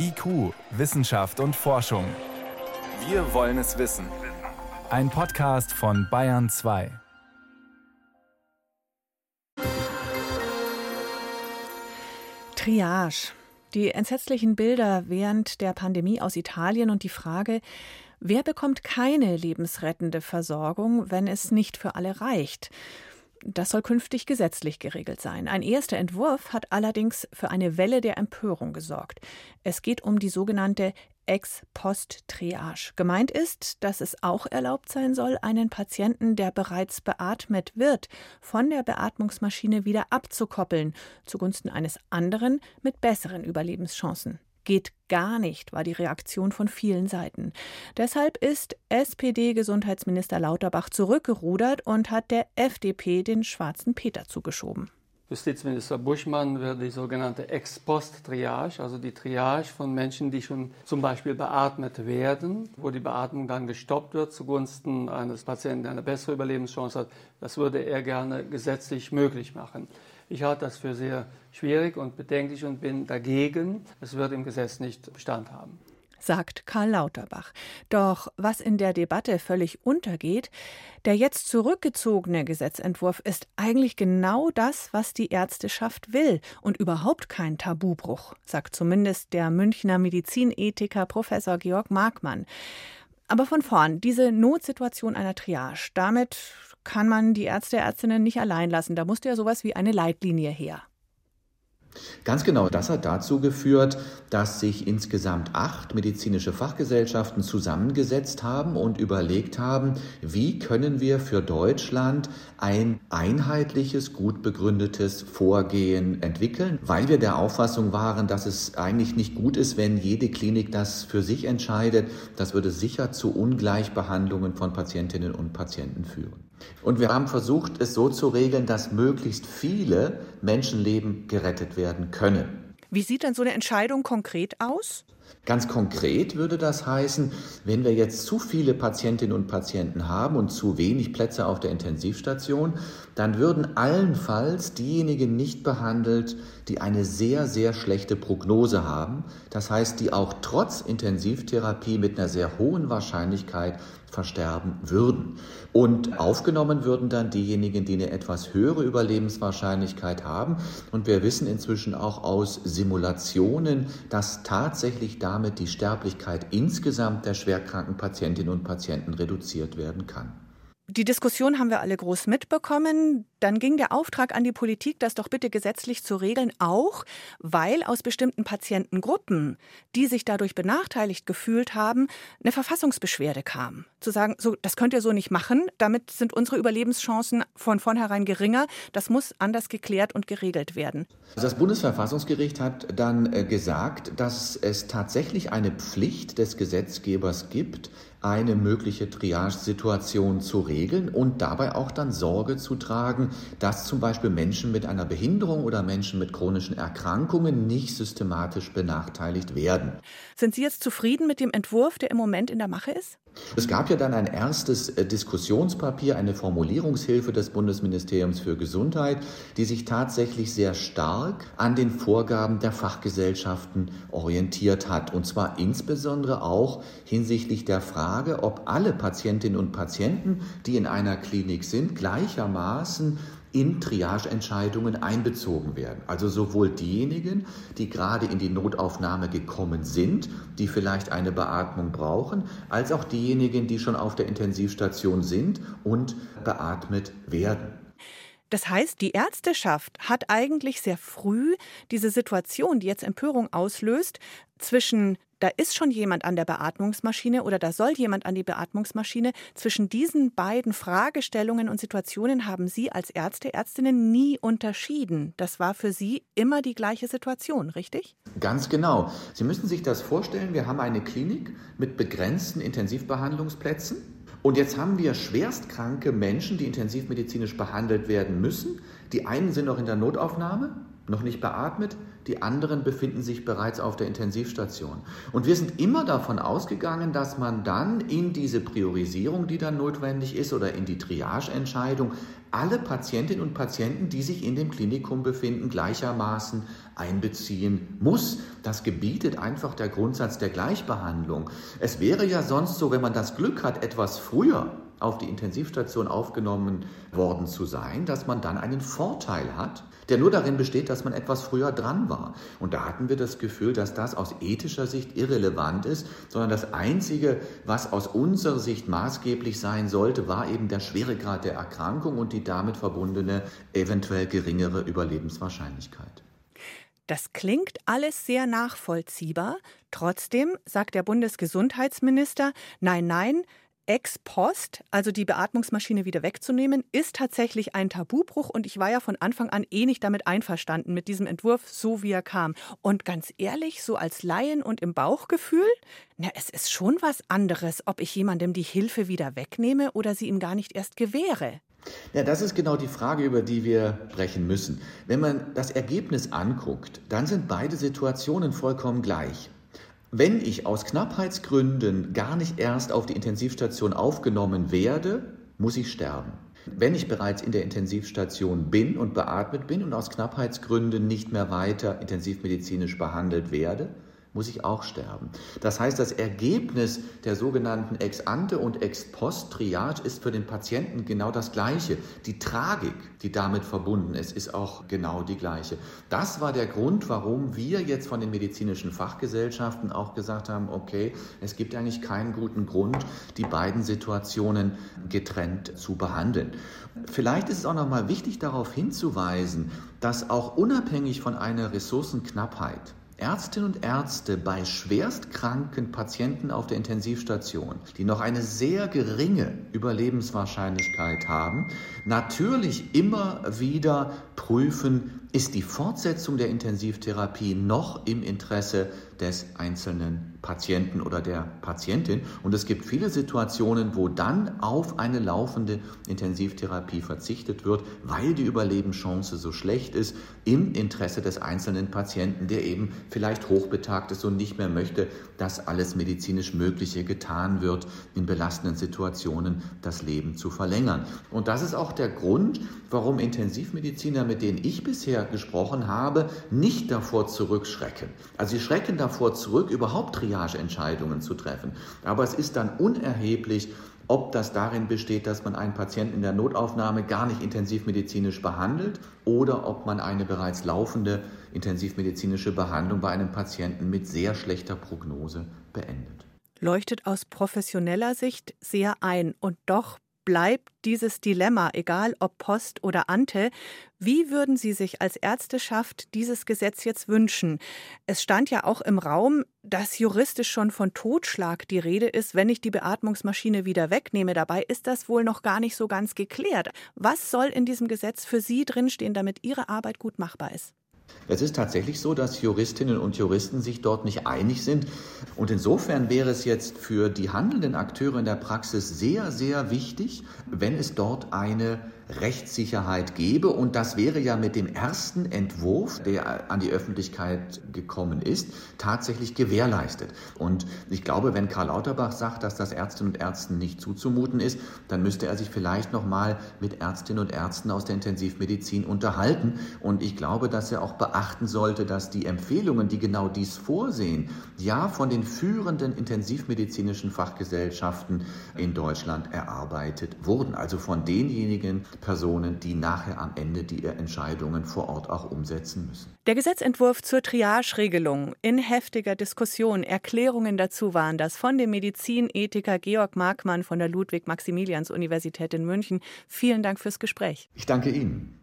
IQ, Wissenschaft und Forschung. Wir wollen es wissen. Ein Podcast von Bayern 2. Triage. Die entsetzlichen Bilder während der Pandemie aus Italien und die Frage, wer bekommt keine lebensrettende Versorgung, wenn es nicht für alle reicht? Das soll künftig gesetzlich geregelt sein. Ein erster Entwurf hat allerdings für eine Welle der Empörung gesorgt. Es geht um die sogenannte Ex-Post-Triage. Gemeint ist, dass es auch erlaubt sein soll, einen Patienten, der bereits beatmet wird, von der Beatmungsmaschine wieder abzukoppeln, zugunsten eines anderen mit besseren Überlebenschancen geht gar nicht, war die Reaktion von vielen Seiten. Deshalb ist SPD-Gesundheitsminister Lauterbach zurückgerudert und hat der FDP den schwarzen Peter zugeschoben. Justizminister Buschmann wird die sogenannte Ex-Post-Triage, also die Triage von Menschen, die schon zum Beispiel beatmet werden, wo die Beatmung dann gestoppt wird zugunsten eines Patienten, der eine bessere Überlebenschance hat, das würde er gerne gesetzlich möglich machen. Ich halte das für sehr schwierig und bedenklich und bin dagegen. Es wird im Gesetz nicht Bestand haben sagt Karl Lauterbach. Doch was in der Debatte völlig untergeht, der jetzt zurückgezogene Gesetzentwurf ist eigentlich genau das, was die Ärzteschaft will und überhaupt kein Tabubruch, sagt zumindest der Münchner Medizinethiker Professor Georg Markmann. Aber von vorn, diese Notsituation einer Triage, damit kann man die Ärzte, Ärztinnen nicht allein lassen. Da musste ja sowas wie eine Leitlinie her. Ganz genau, das hat dazu geführt, dass sich insgesamt acht medizinische Fachgesellschaften zusammengesetzt haben und überlegt haben, wie können wir für Deutschland ein einheitliches, gut begründetes Vorgehen entwickeln, weil wir der Auffassung waren, dass es eigentlich nicht gut ist, wenn jede Klinik das für sich entscheidet. Das würde sicher zu Ungleichbehandlungen von Patientinnen und Patienten führen. Und wir haben versucht, es so zu regeln, dass möglichst viele Menschenleben gerettet werden können. Wie sieht dann so eine Entscheidung konkret aus? Ganz konkret würde das heißen, wenn wir jetzt zu viele Patientinnen und Patienten haben und zu wenig Plätze auf der Intensivstation, dann würden allenfalls diejenigen nicht behandelt, die eine sehr, sehr schlechte Prognose haben. Das heißt, die auch trotz Intensivtherapie mit einer sehr hohen Wahrscheinlichkeit versterben würden. Und aufgenommen würden dann diejenigen, die eine etwas höhere Überlebenswahrscheinlichkeit haben. Und wir wissen inzwischen auch aus Simulationen, dass tatsächlich damit die Sterblichkeit insgesamt der schwerkranken Patientinnen und Patienten reduziert werden kann. Die Diskussion haben wir alle groß mitbekommen. Dann ging der Auftrag an die Politik, das doch bitte gesetzlich zu regeln, auch weil aus bestimmten Patientengruppen, die sich dadurch benachteiligt gefühlt haben, eine Verfassungsbeschwerde kam. Zu sagen, so, das könnt ihr so nicht machen, damit sind unsere Überlebenschancen von vornherein geringer. Das muss anders geklärt und geregelt werden. Das Bundesverfassungsgericht hat dann äh, gesagt, dass es tatsächlich eine Pflicht des Gesetzgebers gibt, eine mögliche Triage-Situation zu regeln und dabei auch dann Sorge zu tragen, dass zum Beispiel Menschen mit einer Behinderung oder Menschen mit chronischen Erkrankungen nicht systematisch benachteiligt werden. Sind Sie jetzt zufrieden mit dem Entwurf, der im Moment in der Mache ist? Es gab ja dann ein erstes äh, Diskussionspapier, eine Formulierungshilfe des Bundesministeriums für Gesundheit, die sich tatsächlich sehr stark an den Vorgaben der Fachgesellschaften orientiert hat. Und zwar insbesondere auch hinsichtlich der Frage, ob alle Patientinnen und Patienten, die in einer Klinik sind, gleichermaßen in Triageentscheidungen einbezogen werden. Also sowohl diejenigen, die gerade in die Notaufnahme gekommen sind, die vielleicht eine Beatmung brauchen, als auch diejenigen, die schon auf der Intensivstation sind und beatmet werden. Das heißt, die Ärzteschaft hat eigentlich sehr früh diese Situation, die jetzt Empörung auslöst, zwischen da ist schon jemand an der Beatmungsmaschine oder da soll jemand an die Beatmungsmaschine. Zwischen diesen beiden Fragestellungen und Situationen haben Sie als Ärzte, Ärztinnen nie unterschieden. Das war für Sie immer die gleiche Situation, richtig? Ganz genau. Sie müssen sich das vorstellen, wir haben eine Klinik mit begrenzten Intensivbehandlungsplätzen. Und jetzt haben wir schwerstkranke Menschen, die intensivmedizinisch behandelt werden müssen. Die einen sind noch in der Notaufnahme, noch nicht beatmet, die anderen befinden sich bereits auf der Intensivstation. Und wir sind immer davon ausgegangen, dass man dann in diese Priorisierung, die dann notwendig ist, oder in die Triageentscheidung alle Patientinnen und Patienten, die sich in dem Klinikum befinden, gleichermaßen einbeziehen muss. Das gebietet einfach der Grundsatz der Gleichbehandlung. Es wäre ja sonst so, wenn man das Glück hat, etwas früher auf die Intensivstation aufgenommen worden zu sein, dass man dann einen Vorteil hat, der nur darin besteht, dass man etwas früher dran war. Und da hatten wir das Gefühl, dass das aus ethischer Sicht irrelevant ist, sondern das Einzige, was aus unserer Sicht maßgeblich sein sollte, war eben der Schweregrad der Erkrankung und die damit verbundene eventuell geringere Überlebenswahrscheinlichkeit. Das klingt alles sehr nachvollziehbar. Trotzdem sagt der Bundesgesundheitsminister, nein, nein, ex post, also die Beatmungsmaschine wieder wegzunehmen, ist tatsächlich ein Tabubruch und ich war ja von Anfang an eh nicht damit einverstanden mit diesem Entwurf, so wie er kam. Und ganz ehrlich, so als Laien und im Bauchgefühl, na, es ist schon was anderes, ob ich jemandem die Hilfe wieder wegnehme oder sie ihm gar nicht erst gewähre. Ja, das ist genau die Frage, über die wir sprechen müssen. Wenn man das Ergebnis anguckt, dann sind beide Situationen vollkommen gleich. Wenn ich aus Knappheitsgründen gar nicht erst auf die Intensivstation aufgenommen werde, muss ich sterben. Wenn ich bereits in der Intensivstation bin und beatmet bin und aus Knappheitsgründen nicht mehr weiter intensivmedizinisch behandelt werde, muss ich auch sterben. Das heißt, das Ergebnis der sogenannten Ex-ante und Ex-post-Triage ist für den Patienten genau das gleiche. Die Tragik, die damit verbunden ist, ist auch genau die gleiche. Das war der Grund, warum wir jetzt von den medizinischen Fachgesellschaften auch gesagt haben, okay, es gibt eigentlich keinen guten Grund, die beiden Situationen getrennt zu behandeln. Vielleicht ist es auch noch mal wichtig darauf hinzuweisen, dass auch unabhängig von einer Ressourcenknappheit Ärztinnen und Ärzte bei schwerstkranken Patienten auf der Intensivstation, die noch eine sehr geringe Überlebenswahrscheinlichkeit haben, natürlich immer wieder prüfen, ist die Fortsetzung der Intensivtherapie noch im Interesse des einzelnen Patienten oder der Patientin. Und es gibt viele Situationen, wo dann auf eine laufende Intensivtherapie verzichtet wird, weil die Überlebenschance so schlecht ist im Interesse des einzelnen Patienten, der eben vielleicht hochbetagt ist und nicht mehr möchte, dass alles medizinisch Mögliche getan wird, in belastenden Situationen das Leben zu verlängern. Und das ist auch der Grund, warum Intensivmediziner, mit denen ich bisher gesprochen habe, nicht davor zurückschrecken. Also sie schrecken davor zurück, überhaupt Triageentscheidungen zu treffen. Aber es ist dann unerheblich, ob das darin besteht, dass man einen Patienten in der Notaufnahme gar nicht intensivmedizinisch behandelt oder ob man eine bereits laufende intensivmedizinische Behandlung bei einem Patienten mit sehr schlechter Prognose beendet. Leuchtet aus professioneller Sicht sehr ein und doch bleibt dieses Dilemma, egal ob Post oder Ante. Wie würden Sie sich als Ärzteschaft dieses Gesetz jetzt wünschen? Es stand ja auch im Raum, dass juristisch schon von Totschlag die Rede ist, wenn ich die Beatmungsmaschine wieder wegnehme. Dabei ist das wohl noch gar nicht so ganz geklärt. Was soll in diesem Gesetz für Sie drinstehen, damit Ihre Arbeit gut machbar ist? Es ist tatsächlich so, dass Juristinnen und Juristen sich dort nicht einig sind. Und insofern wäre es jetzt für die handelnden Akteure in der Praxis sehr, sehr wichtig, wenn es dort eine Rechtssicherheit gebe. Und das wäre ja mit dem ersten Entwurf, der an die Öffentlichkeit gekommen ist, tatsächlich gewährleistet. Und ich glaube, wenn Karl Lauterbach sagt, dass das Ärztinnen und Ärzten nicht zuzumuten ist, dann müsste er sich vielleicht noch mal mit Ärztinnen und Ärzten aus der Intensivmedizin unterhalten. Und ich glaube, dass er auch beachten sollte, dass die Empfehlungen, die genau dies vorsehen, ja von den führenden intensivmedizinischen Fachgesellschaften in Deutschland erarbeitet wurden. Also von denjenigen, Personen, die nachher am Ende die Entscheidungen vor Ort auch umsetzen müssen. Der Gesetzentwurf zur Triage-Regelung in heftiger Diskussion. Erklärungen dazu waren das von dem Medizinethiker Georg Markmann von der Ludwig-Maximilians-Universität in München. Vielen Dank fürs Gespräch. Ich danke Ihnen.